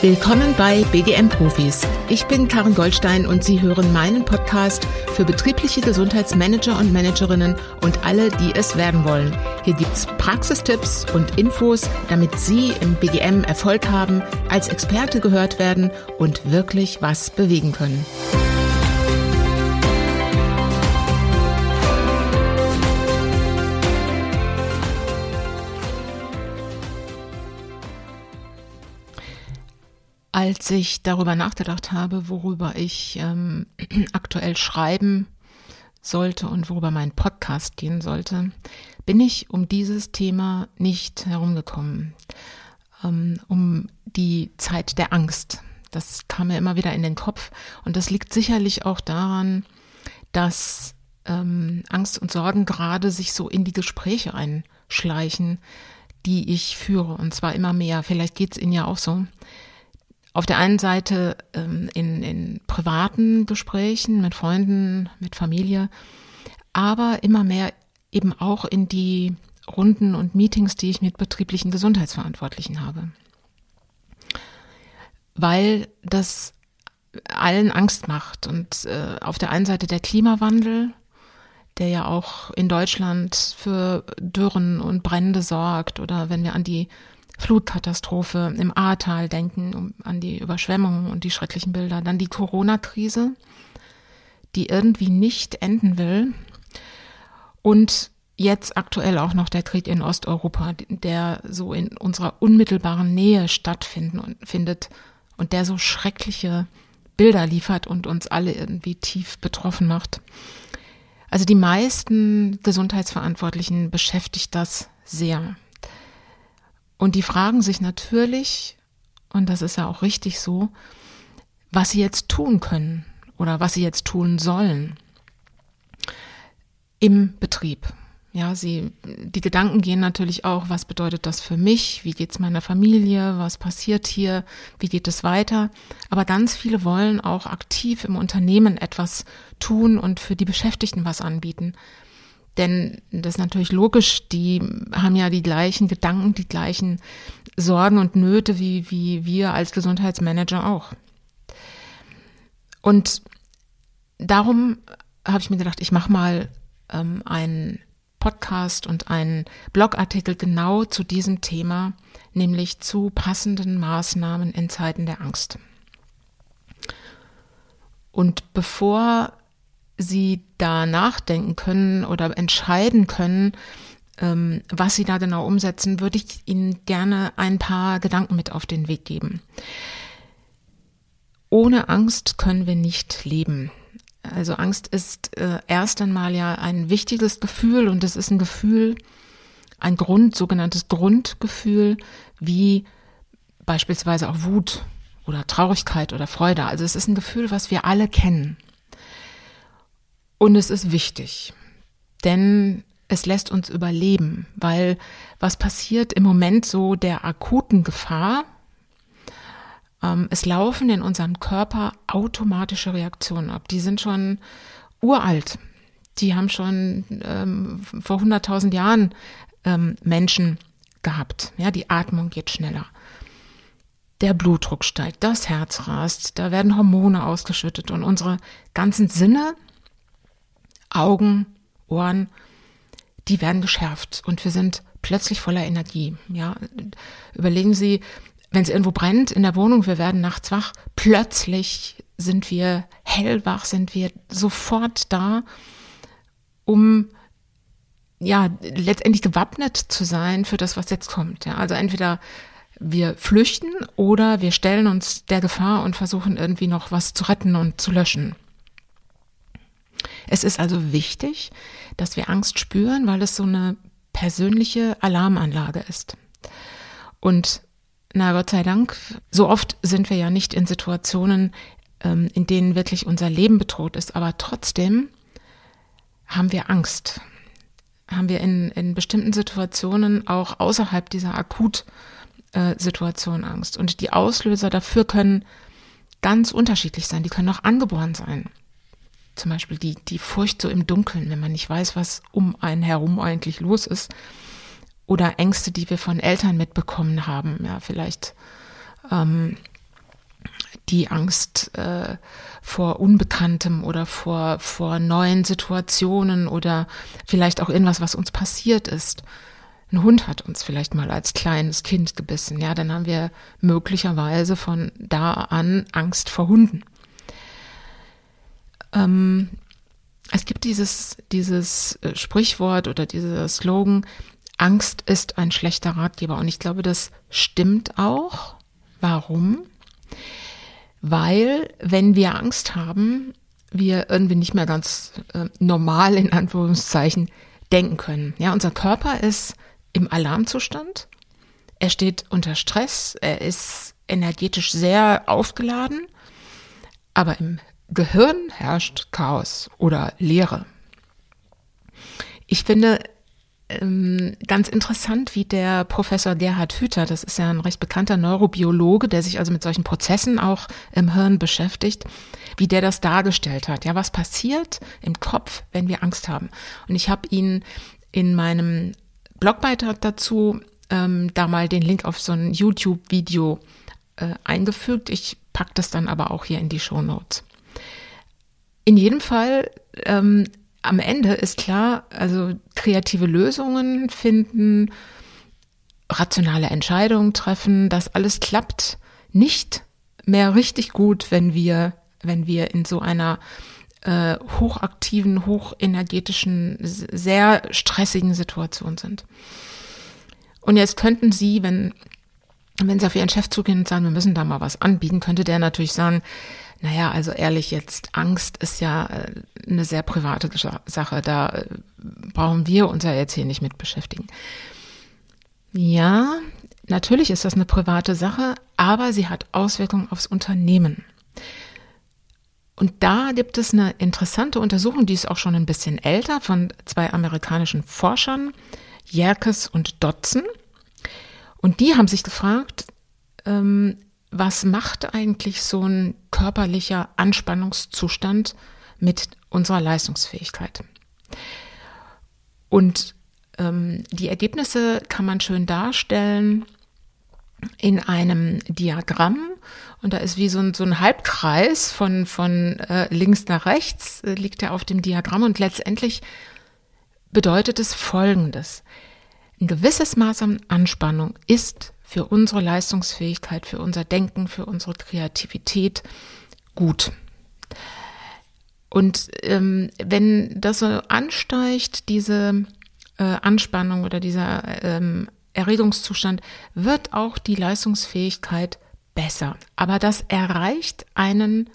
Willkommen bei BGM Profis. Ich bin Karin Goldstein und Sie hören meinen Podcast für betriebliche Gesundheitsmanager und Managerinnen und alle, die es werden wollen. Hier gibt's Praxistipps und Infos, damit Sie im BGM Erfolg haben, als Experte gehört werden und wirklich was bewegen können. Als ich darüber nachgedacht habe, worüber ich ähm, aktuell schreiben sollte und worüber mein Podcast gehen sollte, bin ich um dieses Thema nicht herumgekommen. Ähm, um die Zeit der Angst. Das kam mir immer wieder in den Kopf. Und das liegt sicherlich auch daran, dass ähm, Angst und Sorgen gerade sich so in die Gespräche einschleichen, die ich führe. Und zwar immer mehr. Vielleicht geht es Ihnen ja auch so auf der einen Seite ähm, in, in privaten Gesprächen mit Freunden, mit Familie, aber immer mehr eben auch in die Runden und Meetings, die ich mit betrieblichen Gesundheitsverantwortlichen habe. Weil das allen Angst macht. Und äh, auf der einen Seite der Klimawandel, der ja auch in Deutschland für Dürren und Brände sorgt, oder wenn wir an die Flutkatastrophe im Ahrtal denken, an die Überschwemmungen und die schrecklichen Bilder. Dann die Corona-Krise, die irgendwie nicht enden will. Und jetzt aktuell auch noch der Krieg in Osteuropa, der so in unserer unmittelbaren Nähe stattfindet und der so schreckliche Bilder liefert und uns alle irgendwie tief betroffen macht. Also die meisten Gesundheitsverantwortlichen beschäftigt das sehr. Und die fragen sich natürlich, und das ist ja auch richtig so, was sie jetzt tun können oder was sie jetzt tun sollen im Betrieb. Ja, sie, die Gedanken gehen natürlich auch, was bedeutet das für mich? Wie geht's meiner Familie? Was passiert hier? Wie geht es weiter? Aber ganz viele wollen auch aktiv im Unternehmen etwas tun und für die Beschäftigten was anbieten. Denn das ist natürlich logisch, die haben ja die gleichen Gedanken, die gleichen Sorgen und Nöte wie, wie wir als Gesundheitsmanager auch. Und darum habe ich mir gedacht, ich mache mal ähm, einen Podcast und einen Blogartikel genau zu diesem Thema, nämlich zu passenden Maßnahmen in Zeiten der Angst. Und bevor sie da nachdenken können oder entscheiden können, ähm, was sie da genau umsetzen, würde ich Ihnen gerne ein paar Gedanken mit auf den Weg geben. Ohne Angst können wir nicht leben. Also Angst ist äh, erst einmal ja ein wichtiges Gefühl und es ist ein Gefühl, ein Grund, sogenanntes Grundgefühl, wie beispielsweise auch Wut oder Traurigkeit oder Freude. Also es ist ein Gefühl, was wir alle kennen. Und es ist wichtig, denn es lässt uns überleben, weil was passiert im Moment so der akuten Gefahr? Ähm, es laufen in unserem Körper automatische Reaktionen ab. Die sind schon uralt. Die haben schon ähm, vor 100.000 Jahren ähm, Menschen gehabt. Ja, die Atmung geht schneller. Der Blutdruck steigt, das Herz rast, da werden Hormone ausgeschüttet und unsere ganzen Sinne Augen, Ohren, die werden geschärft und wir sind plötzlich voller Energie. Ja, überlegen Sie, wenn es irgendwo brennt in der Wohnung, wir werden nachts wach, plötzlich sind wir hellwach, sind wir sofort da, um ja letztendlich gewappnet zu sein für das, was jetzt kommt. Ja, also entweder wir flüchten oder wir stellen uns der Gefahr und versuchen irgendwie noch was zu retten und zu löschen. Es ist also wichtig, dass wir Angst spüren, weil es so eine persönliche Alarmanlage ist. Und na Gott sei Dank, so oft sind wir ja nicht in Situationen, ähm, in denen wirklich unser Leben bedroht ist, aber trotzdem haben wir Angst. Haben wir in, in bestimmten Situationen auch außerhalb dieser Akutsituation äh, Angst. Und die Auslöser dafür können ganz unterschiedlich sein. Die können auch angeboren sein zum Beispiel die, die Furcht so im Dunkeln, wenn man nicht weiß, was um einen herum eigentlich los ist. Oder Ängste, die wir von Eltern mitbekommen haben. Ja, vielleicht ähm, die Angst äh, vor Unbekanntem oder vor, vor neuen Situationen oder vielleicht auch irgendwas, was uns passiert ist. Ein Hund hat uns vielleicht mal als kleines Kind gebissen, ja, dann haben wir möglicherweise von da an Angst vor Hunden. Ähm, es gibt dieses, dieses äh, Sprichwort oder dieser Slogan, Angst ist ein schlechter Ratgeber. Und ich glaube, das stimmt auch. Warum? Weil, wenn wir Angst haben, wir irgendwie nicht mehr ganz äh, normal in Anführungszeichen denken können. Ja, unser Körper ist im Alarmzustand. Er steht unter Stress. Er ist energetisch sehr aufgeladen. Aber im Gehirn herrscht Chaos oder Leere. Ich finde ähm, ganz interessant, wie der Professor Gerhard Hüther, das ist ja ein recht bekannter Neurobiologe, der sich also mit solchen Prozessen auch im Hirn beschäftigt, wie der das dargestellt hat. Ja, was passiert im Kopf, wenn wir Angst haben? Und ich habe ihn in meinem Blogbeitrag dazu ähm, da mal den Link auf so ein YouTube-Video äh, eingefügt. Ich pack das dann aber auch hier in die Show Notes. In jedem Fall, ähm, am Ende ist klar, also kreative Lösungen finden, rationale Entscheidungen treffen, das alles klappt nicht mehr richtig gut, wenn wir, wenn wir in so einer äh, hochaktiven, hochenergetischen, sehr stressigen Situation sind. Und jetzt könnten Sie, wenn, wenn Sie auf Ihren Chef zugehen und sagen, wir müssen da mal was anbieten, könnte der natürlich sagen, naja, also ehrlich jetzt, Angst ist ja äh, eine sehr private Sache. Da äh, brauchen wir uns ja jetzt hier nicht mit beschäftigen. Ja, natürlich ist das eine private Sache, aber sie hat Auswirkungen aufs Unternehmen. Und da gibt es eine interessante Untersuchung, die ist auch schon ein bisschen älter, von zwei amerikanischen Forschern, Jerkes und Dodson. Und die haben sich gefragt, ähm, was macht eigentlich so ein körperlicher Anspannungszustand mit unserer Leistungsfähigkeit? Und ähm, die Ergebnisse kann man schön darstellen in einem Diagramm. Und da ist wie so ein, so ein Halbkreis von, von äh, links nach rechts, äh, liegt er auf dem Diagramm. Und letztendlich bedeutet es Folgendes. Ein gewisses Maß an Anspannung ist für unsere Leistungsfähigkeit, für unser Denken, für unsere Kreativität gut. Und ähm, wenn das so ansteigt, diese äh, Anspannung oder dieser ähm, Erregungszustand, wird auch die Leistungsfähigkeit besser. Aber das erreicht einen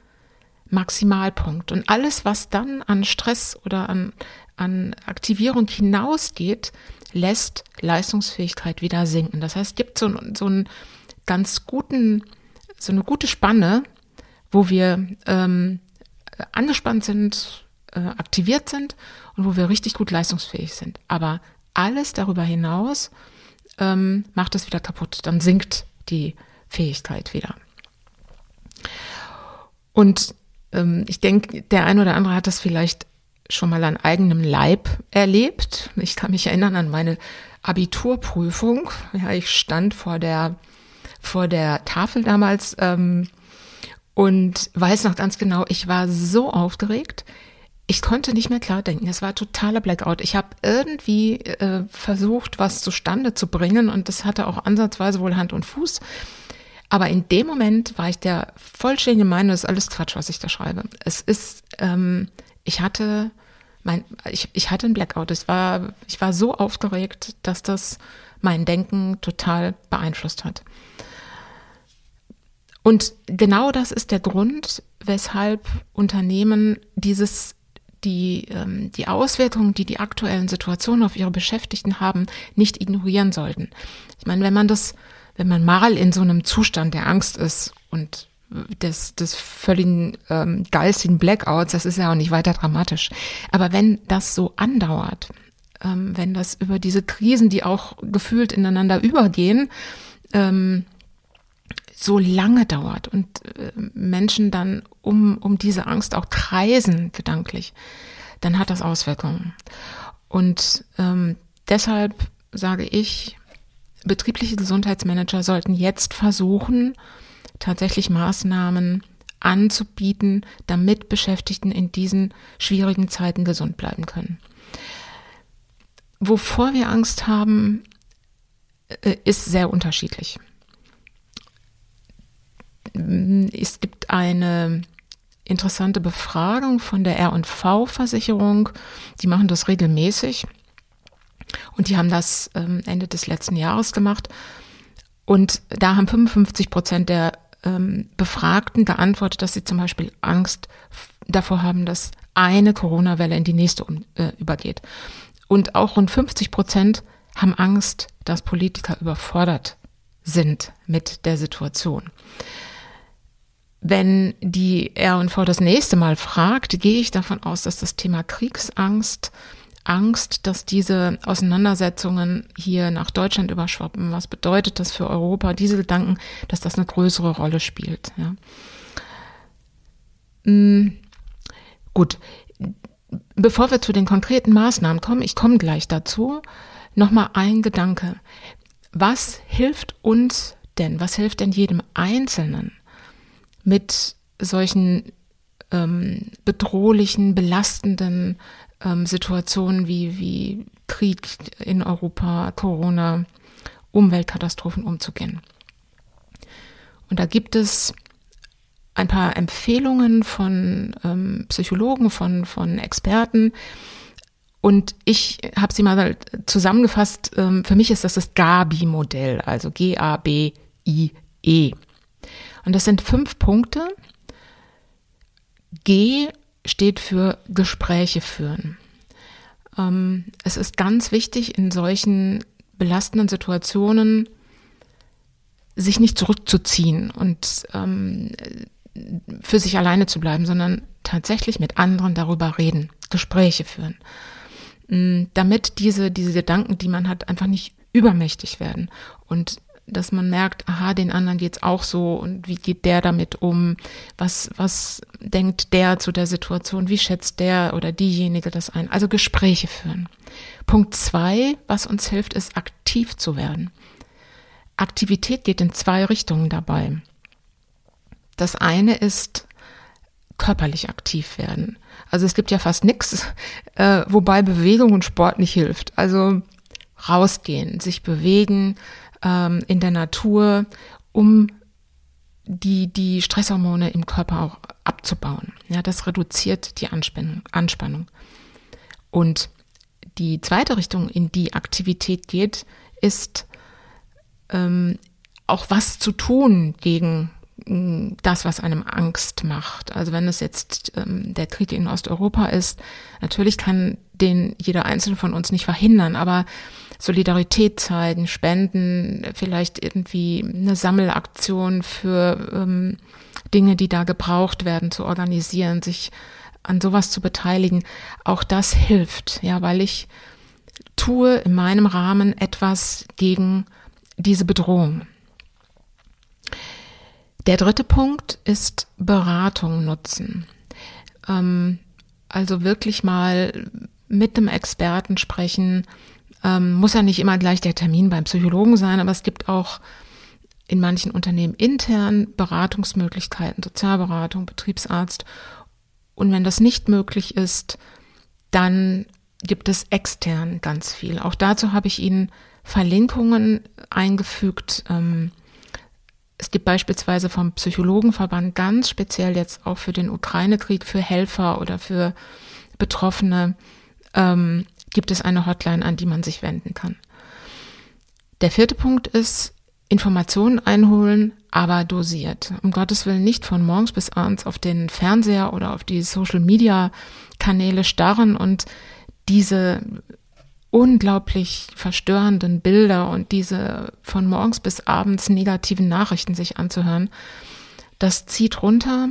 Maximalpunkt. Und alles, was dann an Stress oder an, an Aktivierung hinausgeht, lässt Leistungsfähigkeit wieder sinken. Das heißt, es gibt so, so einen ganz guten, so eine gute Spanne, wo wir ähm, angespannt sind, äh, aktiviert sind und wo wir richtig gut leistungsfähig sind. Aber alles darüber hinaus ähm, macht es wieder kaputt. Dann sinkt die Fähigkeit wieder. Und ähm, ich denke, der eine oder andere hat das vielleicht schon mal an eigenem Leib erlebt. Ich kann mich erinnern an meine Abiturprüfung. Ja, ich stand vor der vor der Tafel damals ähm, und weiß noch ganz genau, ich war so aufgeregt. Ich konnte nicht mehr klar denken. Es war totaler Blackout. Ich habe irgendwie äh, versucht, was zustande zu bringen und das hatte auch ansatzweise wohl Hand und Fuß. Aber in dem Moment war ich der vollständigen Meinung, das ist alles Quatsch, was ich da schreibe. Es ist, ähm, ich hatte mein, ich, ich hatte ein Blackout. Es war, ich war so aufgeregt, dass das mein Denken total beeinflusst hat. Und genau das ist der Grund, weshalb Unternehmen dieses die, ähm, die Auswirkungen, die die aktuellen Situationen auf ihre Beschäftigten haben, nicht ignorieren sollten. Ich meine, wenn man das, wenn man mal in so einem Zustand der Angst ist und des, des völligen ähm, geistigen Blackouts, das ist ja auch nicht weiter dramatisch. Aber wenn das so andauert, ähm, wenn das über diese Krisen, die auch gefühlt ineinander übergehen, ähm, so lange dauert und äh, Menschen dann um, um diese Angst auch kreisen gedanklich, dann hat das Auswirkungen. Und ähm, deshalb sage ich, betriebliche Gesundheitsmanager sollten jetzt versuchen, tatsächlich Maßnahmen anzubieten, damit Beschäftigten in diesen schwierigen Zeiten gesund bleiben können. Wovor wir Angst haben, äh, ist sehr unterschiedlich. Es gibt eine interessante Befragung von der R&V-Versicherung. Die machen das regelmäßig. Und die haben das ähm, Ende des letzten Jahres gemacht. Und da haben 55 Prozent der ähm, Befragten geantwortet, dass sie zum Beispiel Angst davor haben, dass eine Corona-Welle in die nächste äh, übergeht. Und auch rund 50 Prozent haben Angst, dass Politiker überfordert sind mit der Situation. Wenn die R&V das nächste Mal fragt, gehe ich davon aus, dass das Thema Kriegsangst, Angst, dass diese Auseinandersetzungen hier nach Deutschland überschwappen, was bedeutet das für Europa, diese Gedanken, dass das eine größere Rolle spielt. Ja. Hm, gut, bevor wir zu den konkreten Maßnahmen kommen, ich komme gleich dazu, nochmal ein Gedanke. Was hilft uns denn, was hilft denn jedem Einzelnen, mit solchen ähm, bedrohlichen, belastenden ähm, Situationen wie, wie Krieg in Europa, Corona, Umweltkatastrophen umzugehen. Und da gibt es ein paar Empfehlungen von ähm, Psychologen, von, von Experten. Und ich habe sie mal zusammengefasst. Ähm, für mich ist das das GABI-Modell, also G-A-B-I-E. Und das sind fünf Punkte. G steht für Gespräche führen. Ähm, es ist ganz wichtig, in solchen belastenden Situationen sich nicht zurückzuziehen und ähm, für sich alleine zu bleiben, sondern tatsächlich mit anderen darüber reden, Gespräche führen, mm, damit diese, diese Gedanken, die man hat, einfach nicht übermächtig werden und dass man merkt, aha, den anderen geht's auch so und wie geht der damit um? Was, was denkt der zu der Situation? Wie schätzt der oder diejenige das ein? Also Gespräche führen. Punkt zwei, was uns hilft, ist aktiv zu werden. Aktivität geht in zwei Richtungen dabei. Das eine ist körperlich aktiv werden. Also es gibt ja fast nichts, äh, wobei Bewegung und Sport nicht hilft. Also rausgehen, sich bewegen, ähm, in der Natur, um die, die Stresshormone im Körper auch abzubauen. Ja, das reduziert die Anspannung. Anspannung. Und die zweite Richtung, in die Aktivität geht, ist ähm, auch was zu tun gegen das, was einem Angst macht. Also wenn es jetzt ähm, der Krieg in Osteuropa ist, natürlich kann den jeder Einzelne von uns nicht verhindern, aber Solidarität zeigen, spenden, vielleicht irgendwie eine Sammelaktion für ähm, Dinge, die da gebraucht werden, zu organisieren, sich an sowas zu beteiligen. Auch das hilft, ja, weil ich tue in meinem Rahmen etwas gegen diese Bedrohung. Der dritte Punkt ist Beratung nutzen. Ähm, also wirklich mal mit dem Experten sprechen, ähm, muss ja nicht immer gleich der Termin beim Psychologen sein, aber es gibt auch in manchen Unternehmen intern Beratungsmöglichkeiten, Sozialberatung, Betriebsarzt. Und wenn das nicht möglich ist, dann gibt es extern ganz viel. Auch dazu habe ich Ihnen Verlinkungen eingefügt. Ähm, es gibt beispielsweise vom Psychologenverband ganz speziell jetzt auch für den Ukraine-Krieg, für Helfer oder für Betroffene ähm, gibt es eine Hotline, an die man sich wenden kann. Der vierte Punkt ist, Informationen einholen, aber dosiert. Um Gottes Willen nicht von morgens bis abends auf den Fernseher oder auf die Social Media Kanäle starren und diese unglaublich verstörenden Bilder und diese von morgens bis abends negativen Nachrichten sich anzuhören. Das zieht runter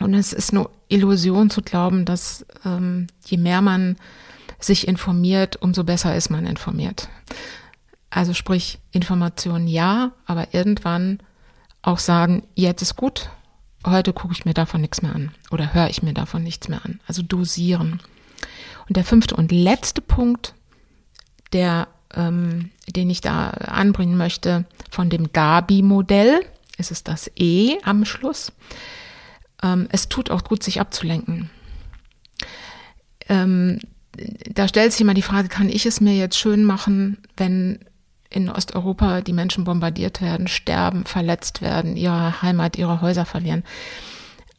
und es ist nur Illusion zu glauben, dass ähm, je mehr man sich informiert, umso besser ist man informiert. Also sprich, Information ja, aber irgendwann auch sagen, jetzt ist gut, heute gucke ich mir davon nichts mehr an oder höre ich mir davon nichts mehr an. Also dosieren. Und der fünfte und letzte Punkt, der, ähm, den ich da anbringen möchte, von dem Gabi-Modell, ist es das E am Schluss. Ähm, es tut auch gut, sich abzulenken. Ähm, da stellt sich immer die Frage, kann ich es mir jetzt schön machen, wenn in Osteuropa die Menschen bombardiert werden, sterben, verletzt werden, ihre Heimat, ihre Häuser verlieren.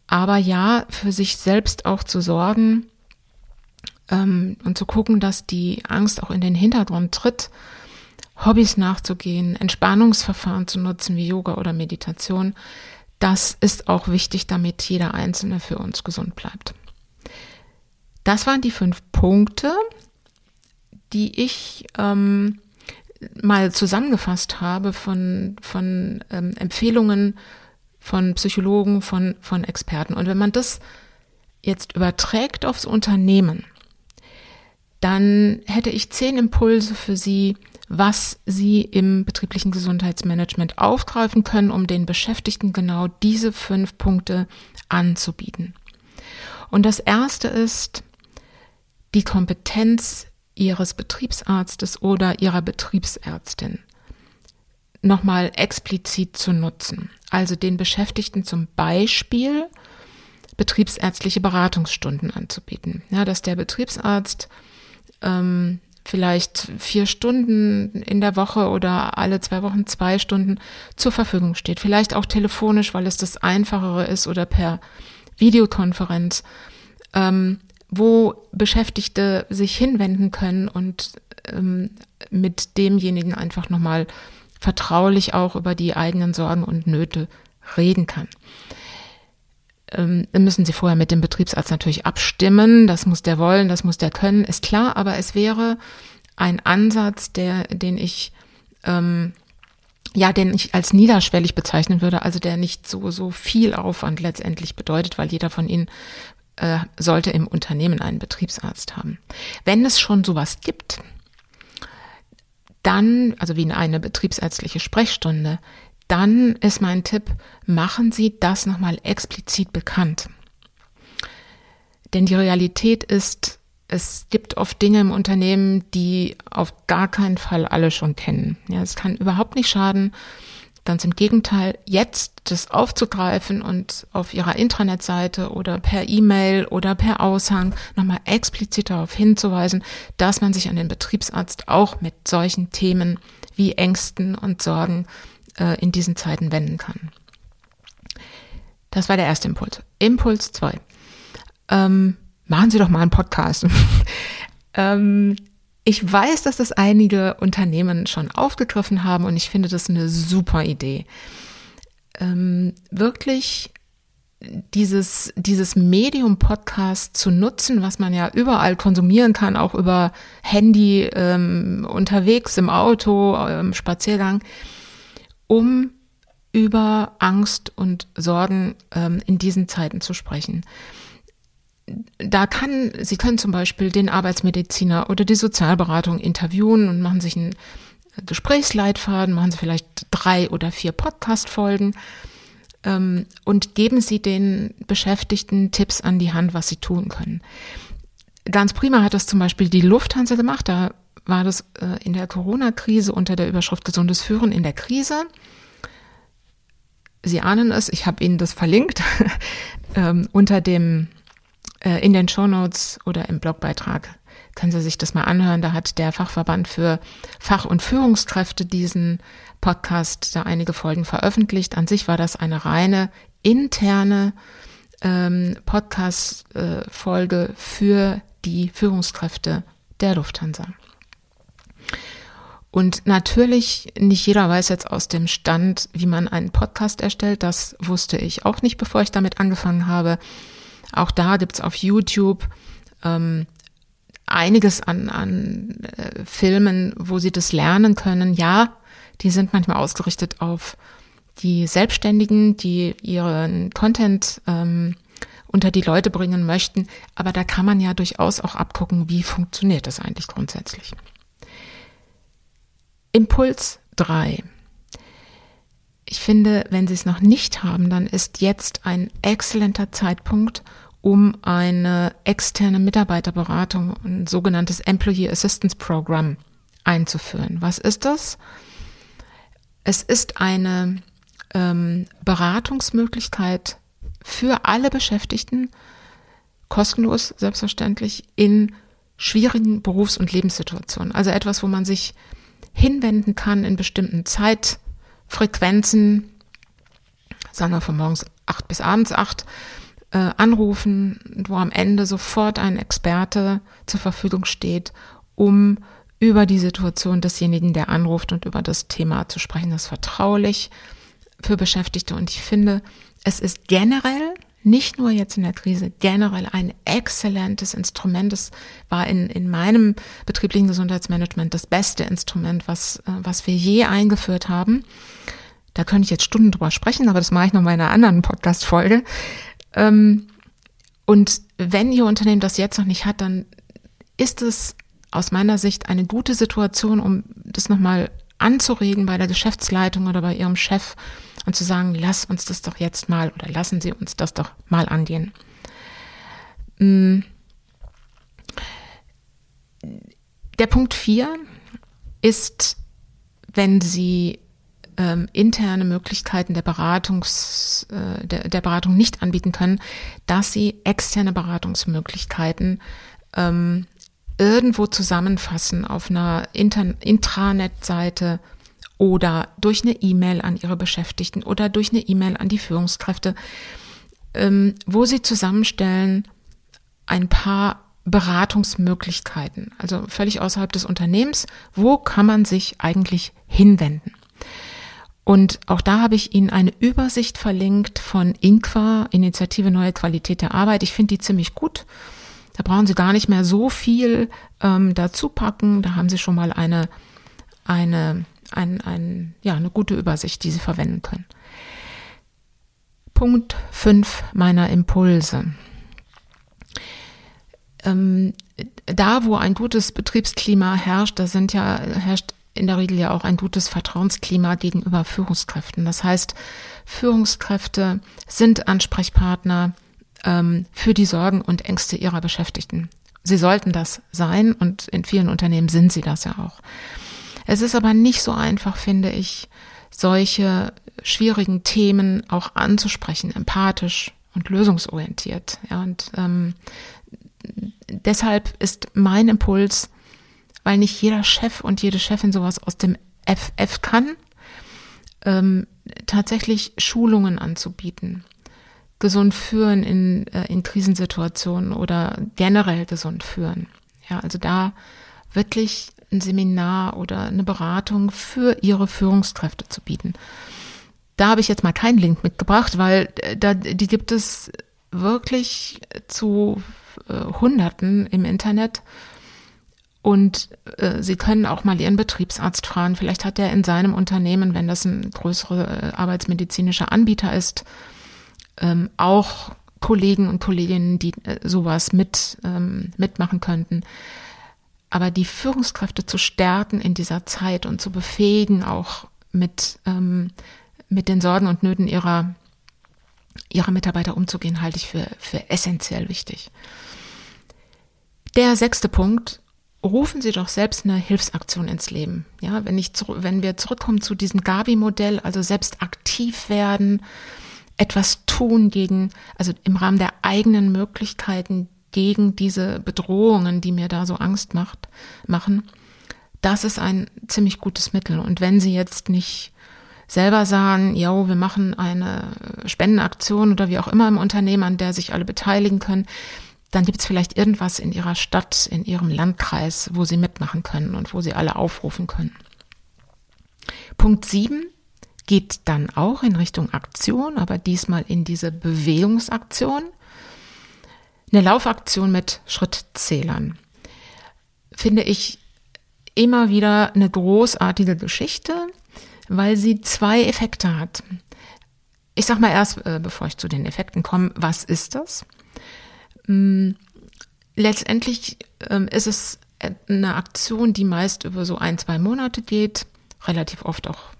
Aber ja, für sich selbst auch zu sorgen ähm, und zu gucken, dass die Angst auch in den Hintergrund tritt, Hobbys nachzugehen, Entspannungsverfahren zu nutzen wie Yoga oder Meditation, das ist auch wichtig, damit jeder Einzelne für uns gesund bleibt. Das waren die fünf Punkte, die ich ähm, mal zusammengefasst habe von, von ähm, Empfehlungen von Psychologen, von, von Experten. Und wenn man das jetzt überträgt aufs Unternehmen, dann hätte ich zehn Impulse für Sie, was Sie im betrieblichen Gesundheitsmanagement aufgreifen können, um den Beschäftigten genau diese fünf Punkte anzubieten. Und das erste ist, die Kompetenz ihres Betriebsarztes oder ihrer Betriebsärztin nochmal explizit zu nutzen. Also den Beschäftigten zum Beispiel betriebsärztliche Beratungsstunden anzubieten. Ja, dass der Betriebsarzt ähm, vielleicht vier Stunden in der Woche oder alle zwei Wochen zwei Stunden zur Verfügung steht. Vielleicht auch telefonisch, weil es das Einfachere ist oder per Videokonferenz. Ähm, wo Beschäftigte sich hinwenden können und ähm, mit demjenigen einfach nochmal vertraulich auch über die eigenen Sorgen und Nöte reden kann. Ähm, müssen Sie vorher mit dem Betriebsarzt natürlich abstimmen. Das muss der wollen, das muss der können, ist klar. Aber es wäre ein Ansatz, der, den ich ähm, ja, den ich als niederschwellig bezeichnen würde, also der nicht so, so viel Aufwand letztendlich bedeutet, weil jeder von Ihnen äh, sollte im Unternehmen einen Betriebsarzt haben. Wenn es schon sowas gibt, dann, also wie eine betriebsärztliche Sprechstunde, dann ist mein Tipp, machen Sie das nochmal explizit bekannt. Denn die Realität ist, es gibt oft Dinge im Unternehmen, die auf gar keinen Fall alle schon kennen. Ja, es kann überhaupt nicht schaden, Ganz im Gegenteil, jetzt das aufzugreifen und auf ihrer Intranetseite oder per E-Mail oder per Aushang nochmal explizit darauf hinzuweisen, dass man sich an den Betriebsarzt auch mit solchen Themen wie Ängsten und Sorgen äh, in diesen Zeiten wenden kann. Das war der erste Impuls. Impuls zwei. Ähm, machen Sie doch mal einen Podcast. ähm, ich weiß, dass das einige Unternehmen schon aufgegriffen haben und ich finde das eine super Idee. Ähm, wirklich dieses, dieses Medium Podcast zu nutzen, was man ja überall konsumieren kann, auch über Handy, ähm, unterwegs, im Auto, im Spaziergang, um über Angst und Sorgen ähm, in diesen Zeiten zu sprechen da kann, Sie können zum Beispiel den Arbeitsmediziner oder die Sozialberatung interviewen und machen sich einen Gesprächsleitfaden, machen Sie vielleicht drei oder vier Podcast-Folgen ähm, und geben Sie den Beschäftigten Tipps an die Hand, was sie tun können. Ganz prima hat das zum Beispiel die Lufthansa gemacht. Da war das äh, in der Corona-Krise unter der Überschrift Gesundes Führen in der Krise. Sie ahnen es, ich habe Ihnen das verlinkt ähm, unter dem äh, in den Shownotes oder im Blogbeitrag können Sie sich das mal anhören. Da hat der Fachverband für Fach- und Führungskräfte diesen Podcast da einige Folgen veröffentlicht. An sich war das eine reine interne ähm, Podcast-Folge für die Führungskräfte der Lufthansa. Und natürlich, nicht jeder weiß jetzt aus dem Stand, wie man einen Podcast erstellt. Das wusste ich auch nicht, bevor ich damit angefangen habe. Auch da gibt's auf YouTube ähm, einiges an, an äh, Filmen, wo sie das lernen können. Ja, die sind manchmal ausgerichtet auf die Selbstständigen, die ihren Content ähm, unter die Leute bringen möchten. Aber da kann man ja durchaus auch abgucken, wie funktioniert das eigentlich grundsätzlich. Impuls 3. Ich finde, wenn Sie es noch nicht haben, dann ist jetzt ein exzellenter Zeitpunkt, um eine externe Mitarbeiterberatung, ein sogenanntes Employee Assistance Program einzuführen. Was ist das? Es ist eine ähm, Beratungsmöglichkeit für alle Beschäftigten, kostenlos selbstverständlich, in schwierigen Berufs- und Lebenssituationen. Also etwas, wo man sich hinwenden kann in bestimmten Zeitfrequenzen, sagen wir von morgens acht bis abends acht, äh, anrufen, wo am Ende sofort ein Experte zur Verfügung steht, um über die Situation desjenigen, der anruft und über das Thema zu sprechen. Das ist vertraulich für Beschäftigte und ich finde, es ist generell nicht nur jetzt in der Krise, generell ein exzellentes Instrument. Es war in, in meinem betrieblichen Gesundheitsmanagement das beste Instrument, was, äh, was wir je eingeführt haben. Da könnte ich jetzt Stunden drüber sprechen, aber das mache ich noch mal in einer anderen Podcast-Folge. Ähm, und wenn Ihr Unternehmen das jetzt noch nicht hat, dann ist es aus meiner Sicht eine gute Situation, um das nochmal anzuregen bei der Geschäftsleitung oder bei Ihrem Chef und zu sagen, lass uns das doch jetzt mal oder lassen Sie uns das doch mal angehen. Mm. Der Punkt 4 ist, wenn Sie ähm, interne Möglichkeiten der, Beratungs, äh, der, der Beratung nicht anbieten können, dass Sie externe Beratungsmöglichkeiten ähm, irgendwo zusammenfassen auf einer Intranet-Seite oder durch eine E-Mail an ihre Beschäftigten oder durch eine E-Mail an die Führungskräfte, ähm, wo sie zusammenstellen ein paar Beratungsmöglichkeiten, also völlig außerhalb des Unternehmens, wo kann man sich eigentlich hinwenden? Und auch da habe ich Ihnen eine Übersicht verlinkt von INQUA, Initiative Neue Qualität der Arbeit. Ich finde die ziemlich gut. Da brauchen Sie gar nicht mehr so viel ähm, dazu packen. Da haben Sie schon mal eine, eine, ein, ein, ja, eine gute Übersicht, die Sie verwenden können. Punkt 5 meiner Impulse. Ähm, da, wo ein gutes Betriebsklima herrscht, da sind ja, herrscht in der Regel ja auch ein gutes Vertrauensklima gegenüber Führungskräften. Das heißt, Führungskräfte sind Ansprechpartner, ähm, für die Sorgen und Ängste ihrer Beschäftigten. Sie sollten das sein und in vielen Unternehmen sind sie das ja auch. Es ist aber nicht so einfach, finde ich, solche schwierigen Themen auch anzusprechen, empathisch und lösungsorientiert. Ja, und ähm, deshalb ist mein Impuls, weil nicht jeder Chef und jede Chefin sowas aus dem FF kann, ähm, tatsächlich Schulungen anzubieten gesund führen in, äh, in Krisensituationen oder generell gesund führen. Ja, also da wirklich ein Seminar oder eine Beratung für ihre Führungskräfte zu bieten. Da habe ich jetzt mal keinen Link mitgebracht, weil äh, da, die gibt es wirklich zu äh, Hunderten im Internet. Und äh, Sie können auch mal Ihren Betriebsarzt fragen. Vielleicht hat er in seinem Unternehmen, wenn das ein größerer äh, arbeitsmedizinischer Anbieter ist, ähm, auch Kollegen und Kolleginnen, die äh, sowas mit, ähm, mitmachen könnten. Aber die Führungskräfte zu stärken in dieser Zeit und zu befähigen, auch mit, ähm, mit den Sorgen und Nöten ihrer, ihrer Mitarbeiter umzugehen, halte ich für, für essentiell wichtig. Der sechste Punkt, rufen Sie doch selbst eine Hilfsaktion ins Leben. Ja, wenn ich, wenn wir zurückkommen zu diesem Gabi-Modell, also selbst aktiv werden, etwas tun gegen, also im Rahmen der eigenen Möglichkeiten gegen diese Bedrohungen, die mir da so Angst macht, machen, das ist ein ziemlich gutes Mittel. Und wenn Sie jetzt nicht selber sagen, ja, wir machen eine Spendenaktion oder wie auch immer im Unternehmen, an der sich alle beteiligen können, dann gibt es vielleicht irgendwas in Ihrer Stadt, in Ihrem Landkreis, wo Sie mitmachen können und wo Sie alle aufrufen können. Punkt sieben geht dann auch in Richtung Aktion, aber diesmal in diese Bewegungsaktion. Eine Laufaktion mit Schrittzählern. Finde ich immer wieder eine großartige Geschichte, weil sie zwei Effekte hat. Ich sag mal erst, äh, bevor ich zu den Effekten komme, was ist das? Hm, letztendlich ähm, ist es eine Aktion, die meist über so ein, zwei Monate geht, relativ oft auch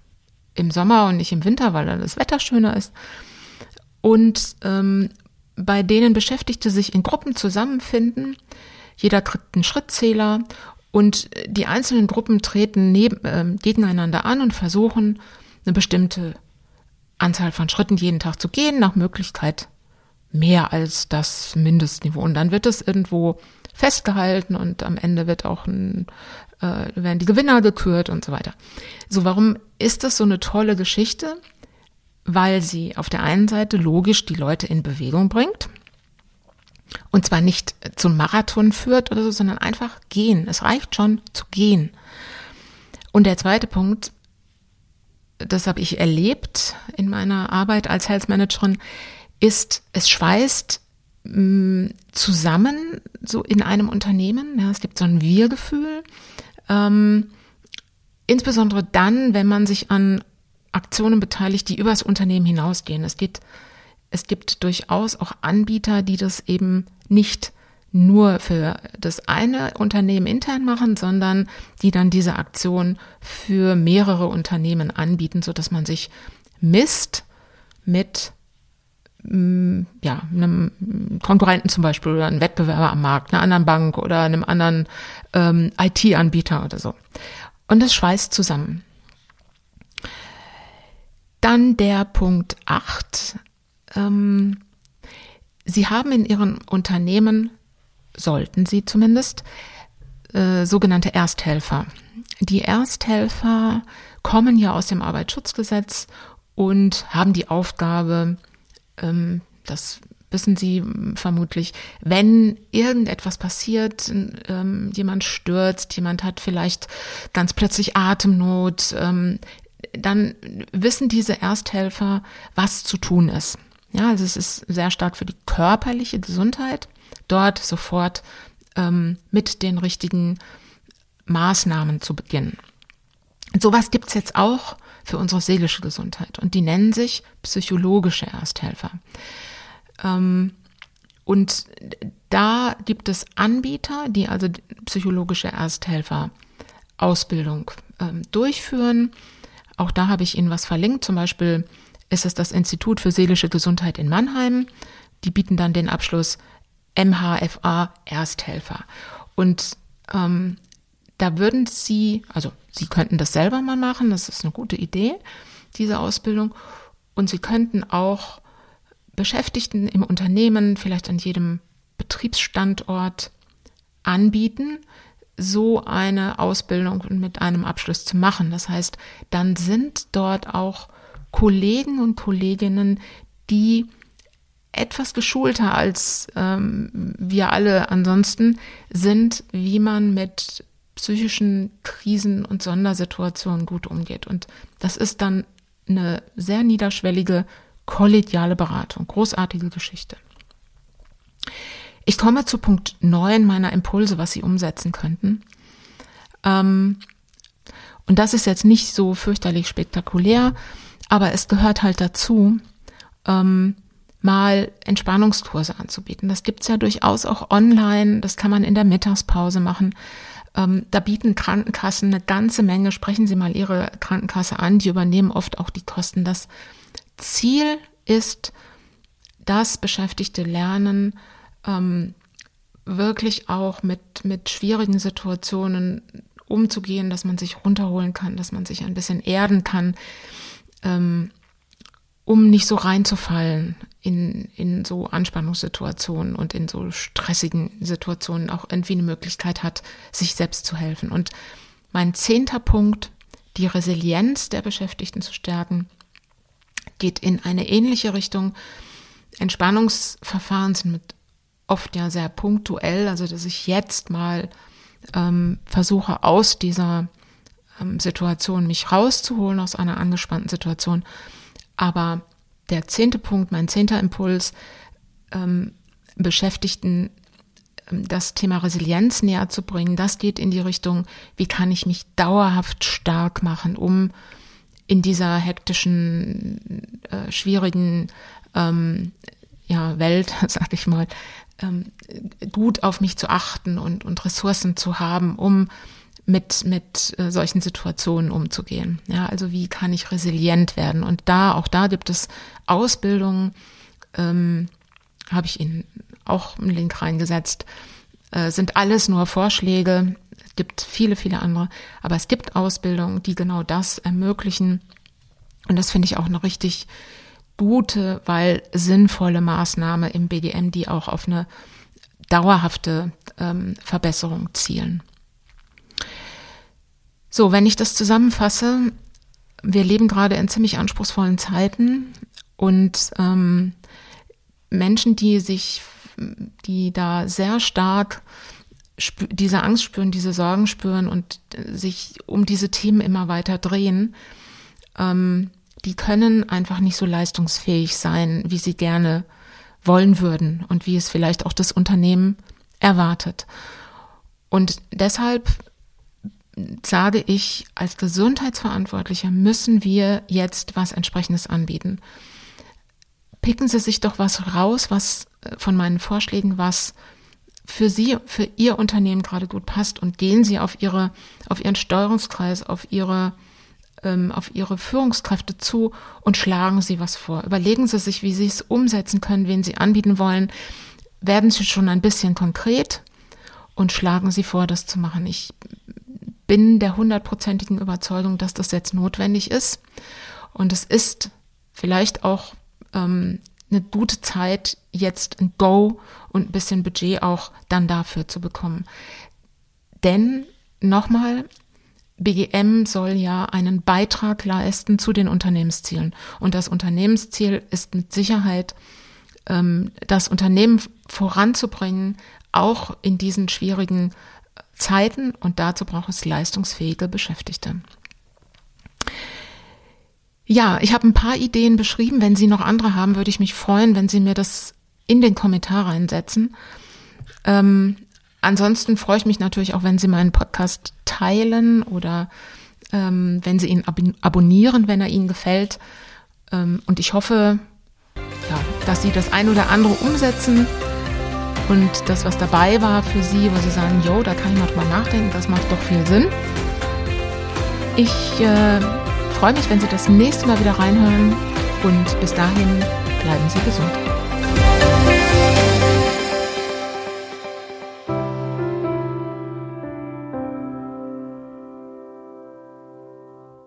im Sommer und nicht im Winter, weil dann das Wetter schöner ist. Und ähm, bei denen Beschäftigte sich in Gruppen zusammenfinden. Jeder kriegt einen Schrittzähler und die einzelnen Gruppen treten neben, äh, gegeneinander an und versuchen, eine bestimmte Anzahl von Schritten jeden Tag zu gehen, nach Möglichkeit mehr als das Mindestniveau. Und dann wird es irgendwo festgehalten und am Ende wird auch ein, äh, werden die Gewinner gekürt und so weiter. So, warum ist das so eine tolle Geschichte? Weil sie auf der einen Seite logisch die Leute in Bewegung bringt. Und zwar nicht zum Marathon führt oder so, sondern einfach gehen. Es reicht schon zu gehen. Und der zweite Punkt, das habe ich erlebt in meiner Arbeit als Health Managerin, ist, es schweißt mh, mm, zusammen, so in einem Unternehmen. Ja, es gibt so ein Wir-Gefühl. Ähm, insbesondere dann, wenn man sich an Aktionen beteiligt, die übers Unternehmen hinausgehen. Es geht, es gibt durchaus auch Anbieter, die das eben nicht nur für das eine Unternehmen intern machen, sondern die dann diese Aktion für mehrere Unternehmen anbieten, so dass man sich misst mit mm, ja, einem Konkurrenten zum Beispiel oder einem Wettbewerber am Markt, einer anderen Bank oder einem anderen ähm, IT-Anbieter oder so. Und das schweißt zusammen. Dann der Punkt 8. Ähm, Sie haben in Ihren Unternehmen sollten sie zumindest, äh, sogenannte Ersthelfer. Die Ersthelfer kommen ja aus dem Arbeitsschutzgesetz und haben die Aufgabe, ähm, das wissen Sie vermutlich, wenn irgendetwas passiert, ähm, jemand stürzt, jemand hat vielleicht ganz plötzlich Atemnot, ähm, dann wissen diese Ersthelfer, was zu tun ist. Ja, also es ist sehr stark für die körperliche Gesundheit dort sofort ähm, mit den richtigen Maßnahmen zu beginnen. Und sowas gibt's jetzt auch für unsere seelische Gesundheit und die nennen sich psychologische Ersthelfer. Ähm, und da gibt es Anbieter, die also psychologische Ersthelfer Ausbildung ähm, durchführen. Auch da habe ich Ihnen was verlinkt. Zum Beispiel ist es das Institut für seelische Gesundheit in Mannheim. Die bieten dann den Abschluss MHFA Ersthelfer. Und ähm, da würden Sie, also Sie könnten das selber mal machen, das ist eine gute Idee, diese Ausbildung. Und Sie könnten auch Beschäftigten im Unternehmen, vielleicht an jedem Betriebsstandort anbieten, so eine Ausbildung mit einem Abschluss zu machen. Das heißt, dann sind dort auch Kollegen und Kolleginnen, die etwas geschulter als ähm, wir alle ansonsten sind, wie man mit psychischen Krisen und Sondersituationen gut umgeht. Und das ist dann eine sehr niederschwellige, kollegiale Beratung. Großartige Geschichte. Ich komme zu Punkt 9 meiner Impulse, was Sie umsetzen könnten. Ähm, und das ist jetzt nicht so fürchterlich spektakulär, aber es gehört halt dazu, ähm, mal Entspannungskurse anzubieten. Das gibt's ja durchaus auch online, das kann man in der Mittagspause machen. Ähm, da bieten Krankenkassen eine ganze Menge. Sprechen Sie mal Ihre Krankenkasse an, die übernehmen oft auch die Kosten. Das Ziel ist, dass Beschäftigte lernen, ähm, wirklich auch mit, mit schwierigen Situationen umzugehen, dass man sich runterholen kann, dass man sich ein bisschen erden kann. Ähm, um nicht so reinzufallen in, in so Anspannungssituationen und in so stressigen Situationen auch irgendwie eine Möglichkeit hat, sich selbst zu helfen. Und mein zehnter Punkt, die Resilienz der Beschäftigten zu stärken, geht in eine ähnliche Richtung. Entspannungsverfahren sind mit oft ja sehr punktuell, also dass ich jetzt mal ähm, versuche, aus dieser ähm, Situation mich rauszuholen, aus einer angespannten Situation. Aber der zehnte Punkt, mein zehnter Impuls, ähm, Beschäftigten ähm, das Thema Resilienz näher zu bringen, das geht in die Richtung, wie kann ich mich dauerhaft stark machen, um in dieser hektischen, äh, schwierigen ähm, ja, Welt, sag ich mal, ähm, gut auf mich zu achten und, und Ressourcen zu haben, um mit, mit äh, solchen Situationen umzugehen. Ja, also wie kann ich resilient werden? Und da, auch da gibt es Ausbildungen, ähm, habe ich Ihnen auch einen Link reingesetzt, äh, sind alles nur Vorschläge. Es gibt viele, viele andere, aber es gibt Ausbildungen, die genau das ermöglichen. Und das finde ich auch eine richtig gute, weil sinnvolle Maßnahme im BDM, die auch auf eine dauerhafte ähm, Verbesserung zielen. So, wenn ich das zusammenfasse, wir leben gerade in ziemlich anspruchsvollen Zeiten und ähm, Menschen, die sich, die da sehr stark diese Angst spüren, diese Sorgen spüren und sich um diese Themen immer weiter drehen, ähm, die können einfach nicht so leistungsfähig sein, wie sie gerne wollen würden und wie es vielleicht auch das Unternehmen erwartet. Und deshalb sage ich, als Gesundheitsverantwortlicher müssen wir jetzt was entsprechendes anbieten. Picken Sie sich doch was raus, was äh, von meinen Vorschlägen, was für Sie, für Ihr Unternehmen gerade gut passt und gehen Sie auf Ihre, auf Ihren Steuerungskreis, auf Ihre, ähm, auf Ihre Führungskräfte zu und schlagen Sie was vor. Überlegen Sie sich, wie Sie es umsetzen können, wen Sie anbieten wollen. Werden Sie schon ein bisschen konkret und schlagen Sie vor, das zu machen. Ich bin der hundertprozentigen Überzeugung, dass das jetzt notwendig ist. Und es ist vielleicht auch ähm, eine gute Zeit, jetzt ein Go und ein bisschen Budget auch dann dafür zu bekommen. Denn nochmal, BGM soll ja einen Beitrag leisten zu den Unternehmenszielen. Und das Unternehmensziel ist mit Sicherheit, ähm, das Unternehmen voranzubringen, auch in diesen schwierigen Zeiten und dazu braucht es leistungsfähige Beschäftigte. Ja, ich habe ein paar Ideen beschrieben. Wenn Sie noch andere haben, würde ich mich freuen, wenn Sie mir das in den Kommentar reinsetzen. Ähm, ansonsten freue ich mich natürlich auch, wenn Sie meinen Podcast teilen oder ähm, wenn Sie ihn ab abonnieren, wenn er Ihnen gefällt. Ähm, und ich hoffe, ja, dass Sie das ein oder andere umsetzen und das, was dabei war für Sie, wo Sie sagen, yo, da kann ich mal drüber nachdenken, das macht doch viel Sinn. Ich äh, freue mich, wenn Sie das nächste Mal wieder reinhören und bis dahin bleiben Sie gesund.